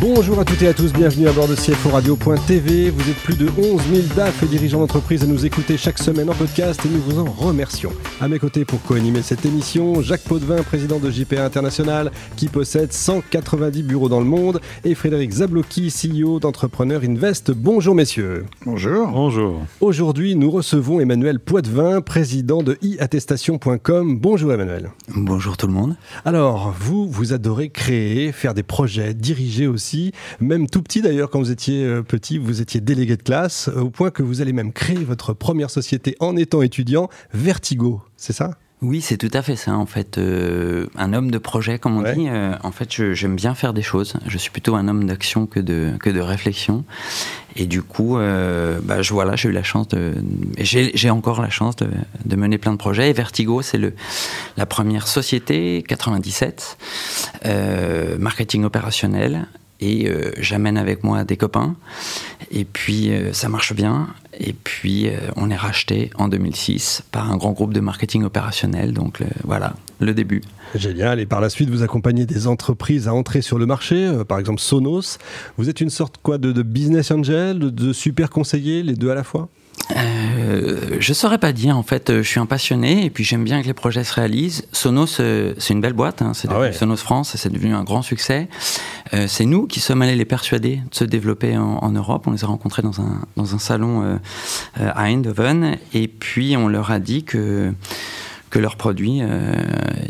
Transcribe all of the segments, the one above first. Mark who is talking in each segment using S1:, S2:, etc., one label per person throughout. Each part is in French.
S1: Bonjour à toutes et à tous, bienvenue à bord de CFO Radio.tv. Vous êtes plus de 11 000 DAF et dirigeants d'entreprise à nous écouter chaque semaine en podcast et nous vous en remercions. À mes côtés pour co-animer cette émission, Jacques Potvin, président de JPA International, qui possède 190 bureaux dans le monde, et Frédéric Zablocki, CEO d'Entrepreneur Invest. Bonjour messieurs.
S2: Bonjour.
S3: Bonjour.
S1: Aujourd'hui, nous recevons Emmanuel Poitvin, président de iattestation.com. Bonjour Emmanuel.
S4: Bonjour tout le monde.
S1: Alors, vous, vous adorez créer, faire des projets, diriger aussi même tout petit d'ailleurs, quand vous étiez euh, petit, vous étiez délégué de classe, euh, au point que vous allez même créer votre première société en étant étudiant, Vertigo, c'est ça?
S4: Oui, c'est tout à fait ça. En fait, euh, un homme de projet, comme on dit. en fait, j'aime bien faire des choses. Je suis plutôt un homme d'action que de que de réflexion. Et du coup, bah, je voilà, j'ai eu la chance de, j'ai encore la chance de, de, mener plein de projets. Et Vertigo, c'est le la première société 97, marketing opérationnel, et euh, j'amène avec moi des copains. Et puis euh, ça marche bien. Et puis euh, on est racheté en 2006 par un grand groupe de marketing opérationnel. Donc voilà le début.
S1: Génial. Et par la suite vous accompagnez des entreprises à entrer sur le marché par exemple Sonos. Vous êtes une sorte quoi de, de business angel, de super conseiller les deux à la fois?
S4: Euh, je saurais pas dire. En fait, je suis un passionné et puis j'aime bien que les projets se réalisent. Sonos, euh, c'est une belle boîte. Hein, c'est ah Sonos France, c'est devenu un grand succès. Euh, c'est nous qui sommes allés les persuader de se développer en, Europe. On les a rencontrés dans un, dans un salon euh, à Eindhoven et puis on leur a dit que que leurs produits, euh,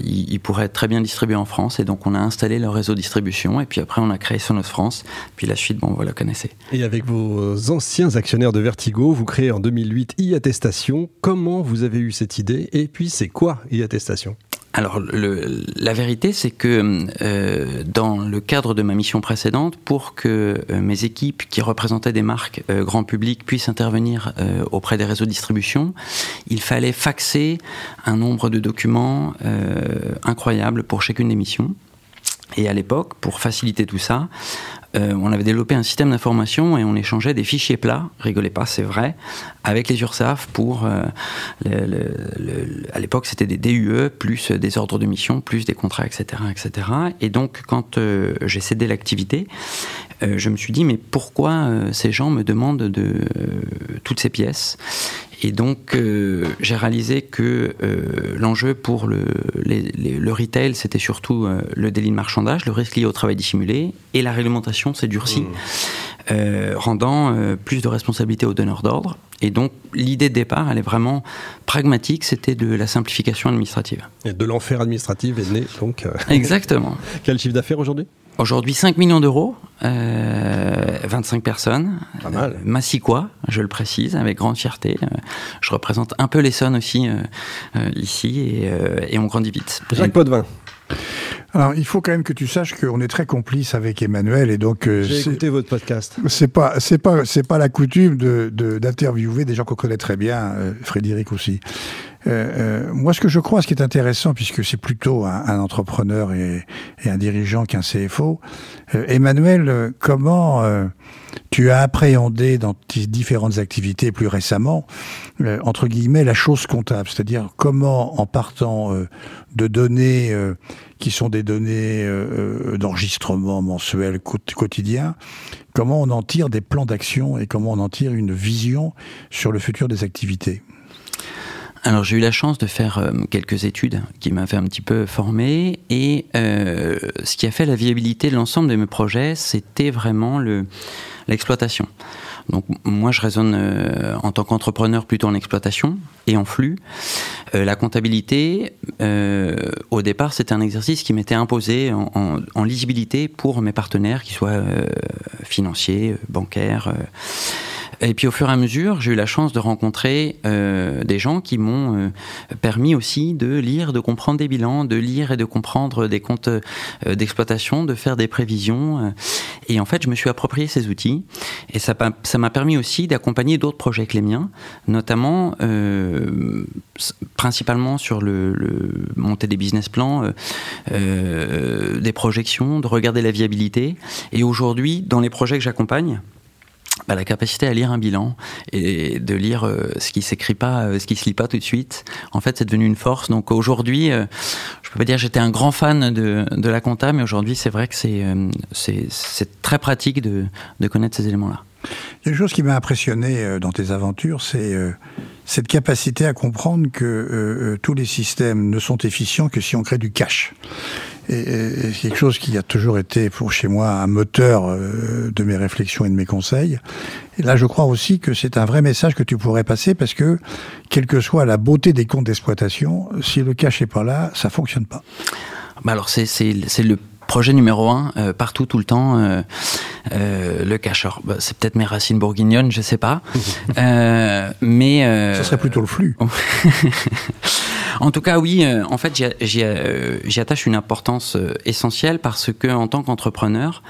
S4: ils, pourraient être très bien distribués en France. Et donc, on a installé leur réseau de distribution. Et puis après, on a créé Sonos France. Puis la suite, bon, vous la connaissez.
S1: Et avec vos anciens actionnaires de Vertigo, vous créez en 2008 e-attestation. Comment vous avez eu cette idée Et puis, c'est quoi e-attestation
S4: alors, la vérité, c'est que euh, dans le cadre de ma mission précédente, pour que euh, mes équipes qui représentaient des marques euh, grand public puissent intervenir auprès des réseaux de distribution, il fallait faxer un nombre de documents incroyable pour chacune des missions. Et à l'époque, pour faciliter tout ça, euh, on avait développé un système d'information et on échangeait des fichiers plats, rigolez pas, c'est vrai, avec les URSAF pour. Euh, à l'époque, c'était des DUE, plus des ordres de mission, plus des contrats, etc. etc. Et donc, quand euh, j'ai cédé l'activité, je me suis dit, mais pourquoi ces gens me demandent de toutes ces pièces? Et donc, euh, j'ai réalisé que euh, l'enjeu pour le, le retail, c'était surtout euh, le délit de marchandage, le risque lié au travail dissimulé, et la réglementation s'est durcie, mmh. rendant plus de responsabilité aux donneurs d'ordre. Et donc, l'idée de départ, elle est vraiment pragmatique, c'était de la simplification administrative.
S1: Et de l'enfer administratif est né, donc.
S4: Exactement.
S1: Quel chiffre d'affaires aujourd'hui?
S4: Aujourd'hui, 5 millions d'euros, euh, 25 personnes.
S1: Pas mal.
S4: Euh, Massicois, je le précise, avec grande fierté. Euh, je représente un peu l'Essonne aussi euh, ici et, et, on grandit vite.
S1: Jacques Potvin.
S2: Alors, il faut quand même que tu saches qu'on est très complice avec Emmanuel et donc.
S1: J'ai écouté votre podcast.
S2: C'est pas, c'est pas, c'est pas la coutume de, d'interviewer des gens qu'on connaît très bien, Frédéric aussi. Euh, euh, moi, ce que je crois, ce qui est intéressant, puisque c'est plutôt un, entrepreneur et, un dirigeant qu'un CFO, euh, Emmanuel, comment tu as appréhendé dans tes différentes activités plus récemment, entre guillemets, la chose comptable, c'est-à-dire comment, en partant de données qui sont des données d'enregistrement mensuel quotidien, comment on en tire des plans d'action et comment on en tire une vision sur le futur des activités?
S4: Alors j'ai eu la chance de faire euh, quelques études qui m'avaient un petit peu formé et euh, ce qui a fait la viabilité de l'ensemble de mes projets, c'était vraiment l'exploitation. Donc moi je raisonne euh, en tant qu'entrepreneur plutôt en exploitation et en flux. la comptabilité, au départ c'était un exercice qui m'était imposé en, en, lisibilité pour mes partenaires, qu'ils soient financiers, bancaires et puis au fur et à mesure, j'ai eu la chance de rencontrer euh, des gens qui m'ont euh, permis aussi de lire, de comprendre des bilans, de lire et de comprendre des comptes euh, d'exploitation, de faire des prévisions. et en fait, je me suis approprié ces outils. Et ça m'a permis aussi d'accompagner d'autres projets que les miens, notamment principalement sur le, le, monter des business plans, des projections, de regarder la viabilité. Et aujourd'hui, dans les projets que j'accompagne, bah, la capacité à lire un bilan et de lire euh, ce qui s'écrit pas, euh, ce qui se lit pas tout de suite. En fait, c'est devenu une force. Donc aujourd'hui, euh, je peux pas dire j'étais un grand fan de, de la compta, mais aujourd'hui, c'est vrai que c'est c'est très pratique de, de connaître ces éléments-là.
S2: Il y a une chose qui m'a impressionné dans tes aventures, c'est cette capacité à comprendre que tous les systèmes ne sont efficients que si on crée du cash et, quelque chose qui a toujours été pour chez moi un moteur euh, de mes réflexions et de mes conseils. Et là, je crois aussi que c'est un vrai message que tu pourrais passer parce que, quelle que soit la beauté des comptes d'exploitation, si le cash n'est pas là, ça fonctionne pas.
S4: Bah alors c'est le projet numéro un euh, partout tout le temps euh, euh, le cash bah, c'est peut-être mes racines bourguignonnes je sais pas mais
S2: ce serait plutôt le flux
S4: En tout cas, oui, euh, en fait, euh, j'y attache une importance euh, essentielle parce que, en tant qu'entrepreneur,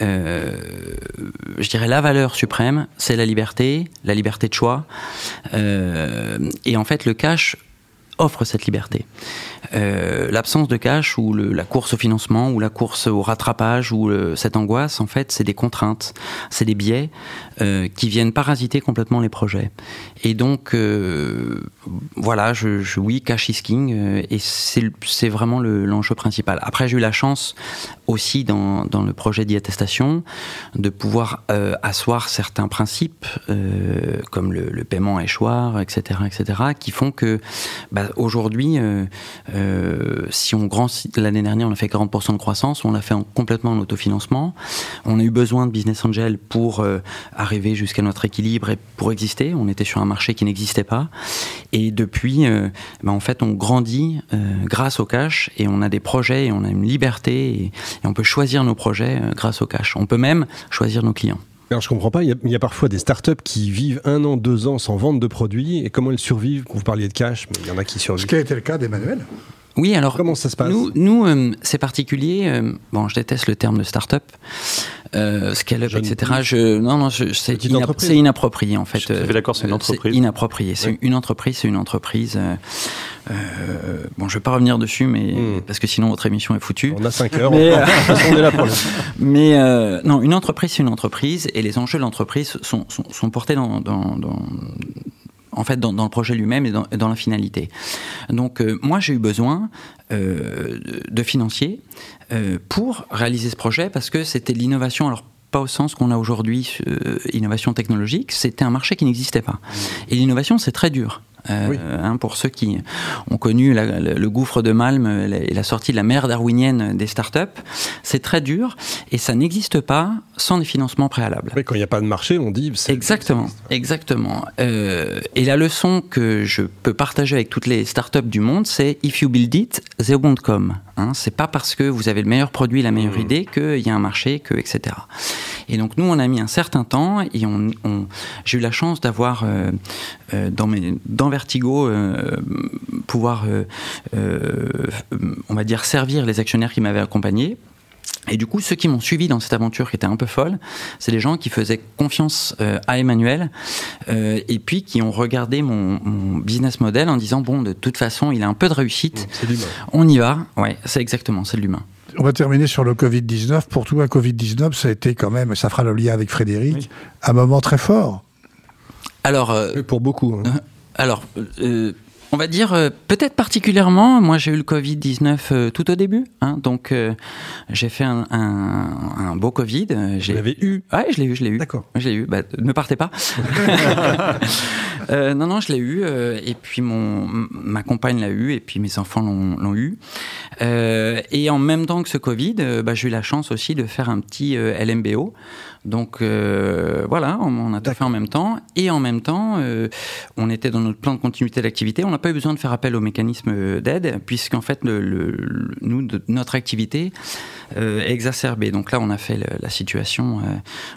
S4: je dirais la valeur suprême, c'est la liberté, la liberté de choix. et en fait, le cash offre cette liberté. Euh, l'absence de cash ou la course au financement ou la course au rattrapage ou cette angoisse, en fait, c'est des contraintes, c'est des biais euh, qui viennent parasiter complètement les projets. Et donc, euh, voilà, je, oui, cash is king, euh, et c'est vraiment l'enjeu principal. Après, j'ai eu la chance aussi dans, dans le projet d'e-attestation de pouvoir euh, asseoir certains principes, comme le, le, paiement à échoir, etc., etc., qui font que bah, aujourd'hui, euh, si on grand l'année dernière, on a fait 40% de croissance, on l'a fait en, complètement en autofinancement. On a eu besoin de business angel pour euh, arriver jusqu'à notre équilibre et pour exister. On était sur un marché qui n'existait pas. Et depuis, euh, ben, en fait, on grandit grâce au cash et on a des projets et on a une liberté on peut choisir nos projets grâce au cash. On peut même choisir nos clients.
S1: Alors je comprends pas, il y, a, parfois des startups qui vivent un an, deux ans sans vente de produits, et comment elles survivent? Vous parliez de cash, mais il y en a qui survivent.
S2: Ce qui a été le cas d'Emmanuel
S4: oui, alors.
S1: Comment ça se passe?
S4: Nous, nous euh, c'est particulier. Euh, bon, je déteste le terme de start-up, euh, scale-up, etc. Je, non, non, c'est inapproprié en fait.
S3: Je suis d'accord, c'est une entreprise.
S4: C'est inapproprié. C'est une entreprise, c'est une entreprise. bon, je vais pas revenir dessus, mais hmm. parce que sinon votre émission est foutue.
S1: On a 5 heures. Mais, on est là pour
S4: mais non, une entreprise, c'est une entreprise, et les enjeux de l'entreprise sont, sont, sont, portés dans, dans, dans en fait dans, le projet lui-même et dans, la finalité. Donc euh, moi j'ai eu besoin euh, de financiers euh, pour réaliser ce projet parce que c'était l'innovation alors pas au sens qu'on a aujourd'hui, innovation technologique, c'était un marché qui n'existait pas. Mmh. Et l'innovation, c'est très dur. Euh, hein, pour ceux qui ont connu le, gouffre de Malm et la, sortie de la mer darwinienne des startups, c'est très dur et ça n'existe pas sans des financements préalables.
S1: quand il n'y a pas de marché, on dit.
S4: Exactement, exactement. Euh, et la leçon que je peux partager avec toutes les startups du monde, c'est if you build it, they won't come. Hein, c'est pas parce que vous avez le meilleur produit, la meilleure mmh. idée qu'il y a un marché, que etc. Et donc nous, on a mis un certain temps et on, j'ai eu la chance d'avoir euh, dans mes dans Vertigo euh, pouvoir, euh, euh, on va dire, servir les actionnaires qui m'avaient accompagné. Et du coup, ceux qui m'ont suivi dans cette aventure qui était un peu folle, c'est les gens qui faisaient confiance à Emmanuel et puis qui ont regardé mon, business model en disant bon, de toute façon, il a un peu de réussite.
S1: C'est l'humain.
S4: On y va. Ouais, c'est exactement, c'est l'humain.
S2: On va terminer sur le Covid-19. Pour toi, Covid-19, ça a été quand même, ça fera le lien avec Frédéric, un moment très fort.
S4: Alors,
S1: pour beaucoup. Hein.
S4: Alors, euh, on va dire euh, peut-être particulièrement. Moi, j'ai eu le Covid 19 euh, tout au début, hein, donc j'ai fait un, un, beau Covid.
S1: Vous l'avez eu?
S4: Ouais, je l'ai eu, je l'ai eu.
S1: D'accord.
S4: Je l'ai eu. Bah, ne partez pas. non, non, je l'ai eu. et puis mon ma compagne l'a eu, et puis mes enfants l'ont eu. et en même temps que ce Covid, bah, j'ai eu la chance aussi de faire un petit LMBO. Donc euh, voilà, on, a tout fait en même temps. Et en même temps, euh, on était dans notre plan de continuité d'activité. On n'a pas eu besoin de faire appel au mécanisme d'aide, puisqu'en fait, le, nous, notre activité euh, est exacerbée. Donc là, on a fait la situation,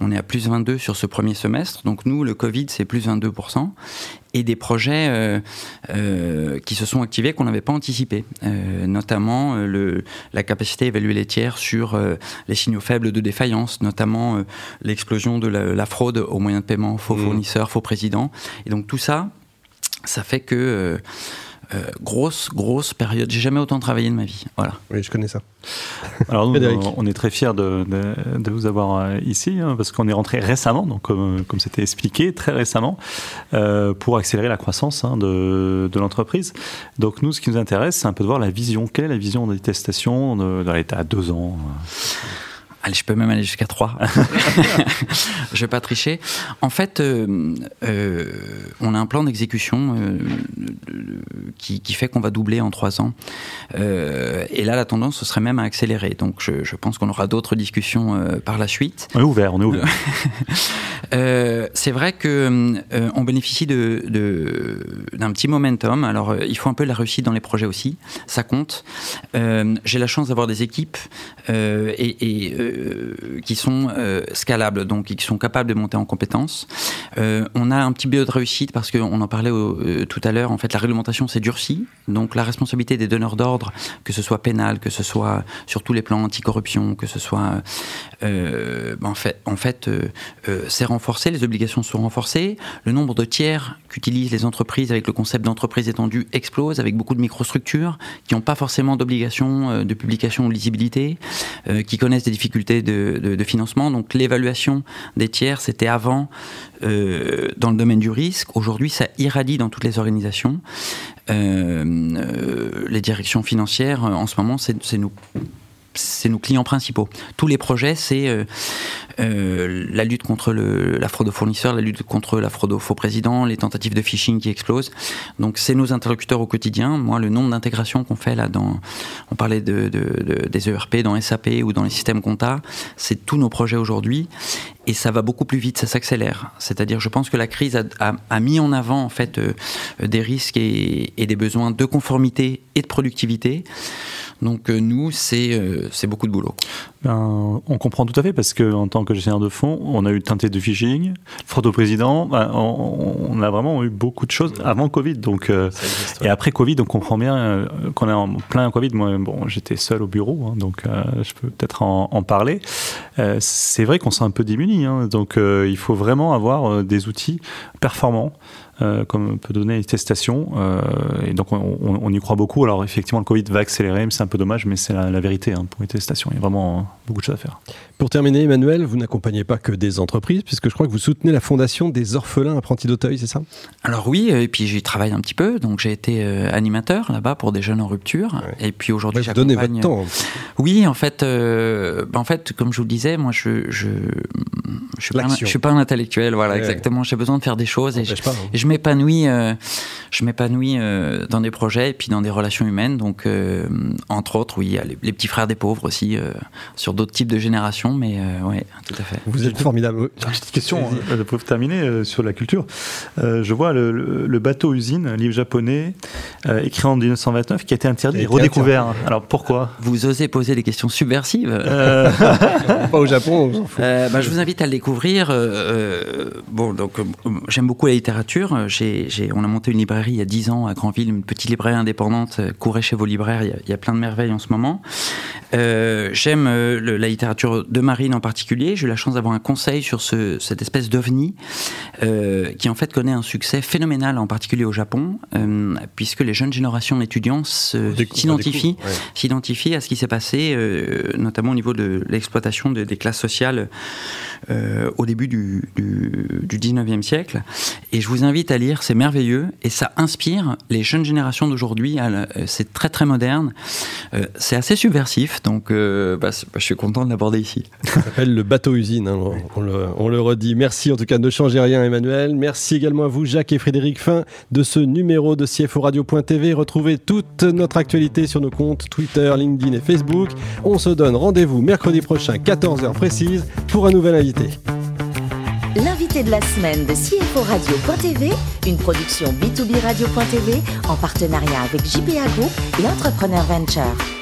S4: on est à plus 22 sur ce premier semestre. Donc nous, le Covid, c'est plus 22% et des projets euh, euh, qui se sont activés qu'on n'avait pas anticipés, euh, notamment le, la capacité à évaluer les tiers sur les signaux faibles de défaillance, notamment l'explosion de la, fraude aux moyens de paiement, faux mmh. fournisseurs, faux présidents. Et donc tout ça, ça fait que grosse, grosse période. J'ai jamais autant travaillé de ma vie. Voilà.
S1: Oui, je connais ça.
S3: Alors nous, on est très fiers de, de, vous avoir ici, hein, parce qu'on est rentré récemment, donc comme c'était expliqué, très récemment, pour accélérer la croissance hein, de, de l'entreprise. Donc nous, ce qui nous intéresse, c'est un peu de voir la vision. Quelle est la vision des testations dans l'état à deux ans
S4: Allez, je peux même aller jusqu'à 3. je vais pas tricher. En fait, euh, euh, on a un plan d'exécution euh, qui, qui, fait qu'on va doubler en 3 ans. et là, la tendance, ce serait même à accélérer. Donc, je, je pense qu'on aura d'autres discussions par la suite.
S3: On est ouvert, on est ouvert.
S4: c'est vrai que on bénéficie de, d'un petit momentum. Alors, il faut un peu de la réussite dans les projets aussi. Ça compte. J'ai la chance d'avoir des équipes et, et euh, qui sont euh, scalables, donc qui sont capables de monter en compétences. Euh, on a un petit biais de réussite parce qu'on en parlait tout à l'heure. En fait, la réglementation s'est durcie, donc la responsabilité des donneurs d'ordre, que ce soit pénal, que ce soit sur tous les plans anticorruption, que ce soit en fait, en fait c'est renforcé, les obligations sont renforcées, le nombre de tiers qu'utilisent les entreprises avec le concept d'entreprise étendue explose, avec beaucoup de microstructures qui n'ont pas forcément d'obligation de publication ou de lisibilité, qui connaissent des difficultés de, financement. Donc l'évaluation des tiers, c'était avant euh, dans le domaine du risque. Aujourd'hui, ça irradie dans toutes les organisations. Euh, euh, les directions financières, en ce moment, c'est nous c'est nos clients principaux. Tous les projets, c'est euh, euh, la lutte contre la fraude aux fournisseurs, la lutte contre la fraude aux faux présidents, les tentatives de phishing qui explosent. Donc c'est nos interlocuteurs au quotidien. Moi, le nombre d'intégrations qu'on fait là, dans, on parlait de, de, des ERP, dans SAP ou dans les systèmes compta, c'est tous nos projets aujourd'hui. Et ça va beaucoup plus vite, ça s'accélère. C'est-à-dire, je pense que la crise a, a, mis en avant en fait euh, des risques et, et des besoins de conformité et de productivité. Donc euh, nous, euh, c'est beaucoup de boulot.
S3: Ben, on comprend tout à fait parce qu'en tant que gestionnaire de fonds, on a eu tenté de phishing, fraude au président, ben, on, a vraiment eu beaucoup de choses avant Covid. Donc, euh, et après Covid, on comprend bien qu'on est en plein Covid. Moi, bon, j'étais seul au bureau, hein, donc je peux peut-être en, parler. C'est vrai qu'on s'est un peu démunis, hein, donc il faut vraiment avoir des outils performants euh, comme peut donner les testations. Euh, et donc on, y croit beaucoup. Alors effectivement, le Covid va accélérer, mais c'est un peu dommage, mais c'est la, vérité hein, pour les testations. Il y a vraiment beaucoup de choses à faire.
S1: Pour terminer, Emmanuel, vous n'accompagnez pas que des entreprises, puisque je crois que vous soutenez la fondation des orphelins apprentis d'Auteuil, c'est ça?
S4: Alors oui, et puis j'y travaille un petit peu. Donc j'ai été euh, animateur là-bas pour des jeunes en rupture. Et puis aujourd'hui,
S1: j'accompagne... Donnez votre temps.
S4: Oui, en fait, en fait, comme je vous le disais, moi, je je, je suis pas, un, je suis pas un intellectuel. Voilà, exactement. J'ai besoin de faire des choses et je, hein. et je m'épanouis, euh, je m'épanouis euh, dans des projets et puis dans des relations humaines. Donc, euh, entre autres, oui, les, les, petits frères des pauvres aussi, sur d'autres types de générations, mais oui, tout à fait.
S1: Vous êtes formidable.
S3: Une petite question hein, pour terminer sur la culture. je vois le, bateau usine, un livre japonais écrit en 1929, qui a été interdit et redécouvert. Alors pourquoi?
S4: Vous osez poser des questions subversives
S1: Pas au Japon, on
S4: bah, je vous invite à le découvrir. bon, donc j'aime beaucoup la littérature on a monté une librairie il y a 10 ans à Grandville, une petite librairie indépendante. Euh, courez chez vos libraires, il y a, plein de merveilles en ce moment. Euh, j'aime euh, la littérature de Marine en particulier. J'ai eu la chance d'avoir un conseil sur cette espèce d'ovni qui en fait connaît un succès phénoménal, en particulier au Japon, puisque les jeunes générations d'étudiants s'identifient à ce qui s'est passé, notamment au niveau de l'exploitation des classes sociales au début du, du 19e siècle. Et je vous invite à lire, c'est merveilleux et ça inspire les jeunes générations d'aujourd'hui. Euh, c'est très très moderne, euh, c'est assez subversif, donc euh, bah, bah, je suis content de l'aborder ici.
S1: Ça s'appelle le bateau usine, hein, on, le, redit. Merci en tout cas, ne changez rien Emmanuel. Merci également à vous Jacques et Frédéric Fin de ce numéro de CFO Radio.tv. Retrouvez toute notre actualité sur nos comptes Twitter, LinkedIn et Facebook. On se donne rendez-vous mercredi prochain, 14h précise, pour un nouvel invité
S5: l'invité de la semaine de CFO Radio.tv, une production B2B Radio.tv en partenariat avec JPA Group et Entrepreneur Venture.